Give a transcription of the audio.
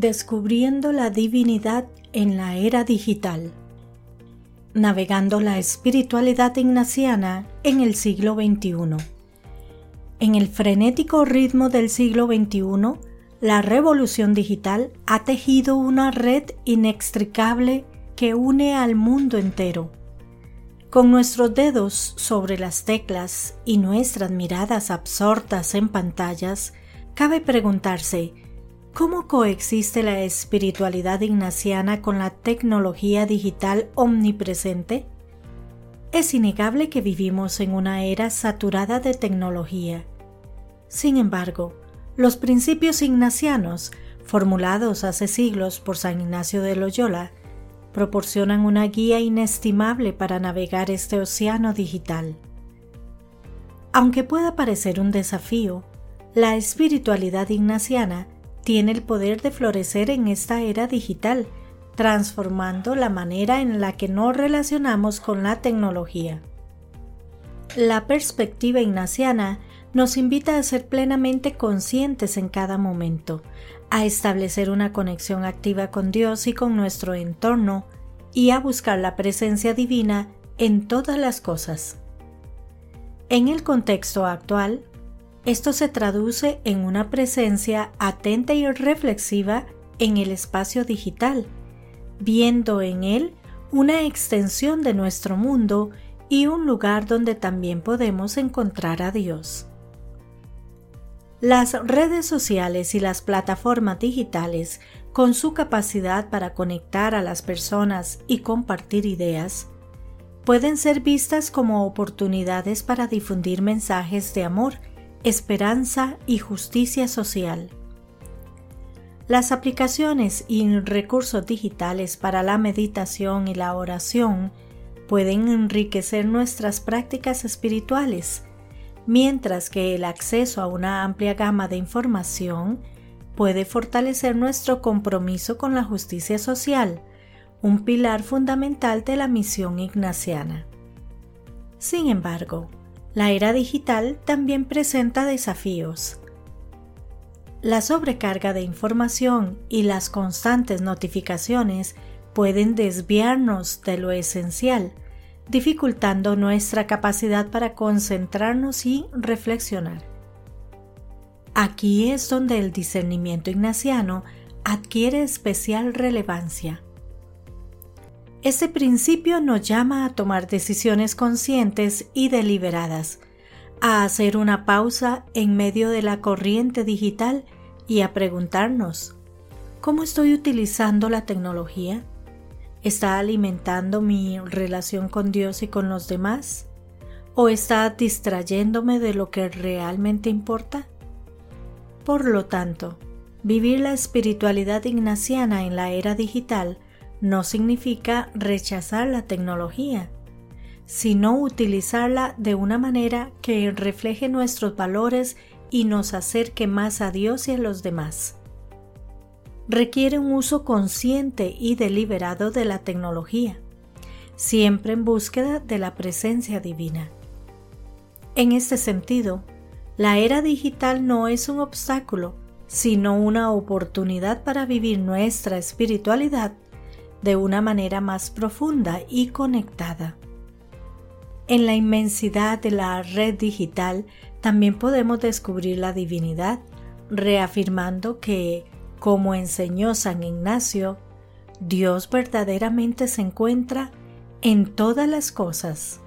Descubriendo la divinidad en la era digital. Navegando la espiritualidad ignaciana en el siglo XXI. En el frenético ritmo del siglo XXI, la revolución digital ha tejido una red inextricable que une al mundo entero. Con nuestros dedos sobre las teclas y nuestras miradas absortas en pantallas, cabe preguntarse ¿Cómo coexiste la espiritualidad ignaciana con la tecnología digital omnipresente? Es innegable que vivimos en una era saturada de tecnología. Sin embargo, los principios ignacianos, formulados hace siglos por San Ignacio de Loyola, proporcionan una guía inestimable para navegar este océano digital. Aunque pueda parecer un desafío, la espiritualidad ignaciana tiene el poder de florecer en esta era digital, transformando la manera en la que nos relacionamos con la tecnología. La perspectiva ignaciana nos invita a ser plenamente conscientes en cada momento, a establecer una conexión activa con Dios y con nuestro entorno, y a buscar la presencia divina en todas las cosas. En el contexto actual, esto se traduce en una presencia atenta y reflexiva en el espacio digital, viendo en él una extensión de nuestro mundo y un lugar donde también podemos encontrar a Dios. Las redes sociales y las plataformas digitales, con su capacidad para conectar a las personas y compartir ideas, pueden ser vistas como oportunidades para difundir mensajes de amor esperanza y justicia social. Las aplicaciones y recursos digitales para la meditación y la oración pueden enriquecer nuestras prácticas espirituales, mientras que el acceso a una amplia gama de información puede fortalecer nuestro compromiso con la justicia social, un pilar fundamental de la misión ignaciana. Sin embargo, la era digital también presenta desafíos. La sobrecarga de información y las constantes notificaciones pueden desviarnos de lo esencial, dificultando nuestra capacidad para concentrarnos y reflexionar. Aquí es donde el discernimiento ignaciano adquiere especial relevancia. Este principio nos llama a tomar decisiones conscientes y deliberadas, a hacer una pausa en medio de la corriente digital y a preguntarnos, ¿cómo estoy utilizando la tecnología? ¿Está alimentando mi relación con Dios y con los demás? ¿O está distrayéndome de lo que realmente importa? Por lo tanto, vivir la espiritualidad ignaciana en la era digital no significa rechazar la tecnología, sino utilizarla de una manera que refleje nuestros valores y nos acerque más a Dios y a los demás. Requiere un uso consciente y deliberado de la tecnología, siempre en búsqueda de la presencia divina. En este sentido, la era digital no es un obstáculo, sino una oportunidad para vivir nuestra espiritualidad de una manera más profunda y conectada. En la inmensidad de la red digital también podemos descubrir la divinidad, reafirmando que, como enseñó San Ignacio, Dios verdaderamente se encuentra en todas las cosas.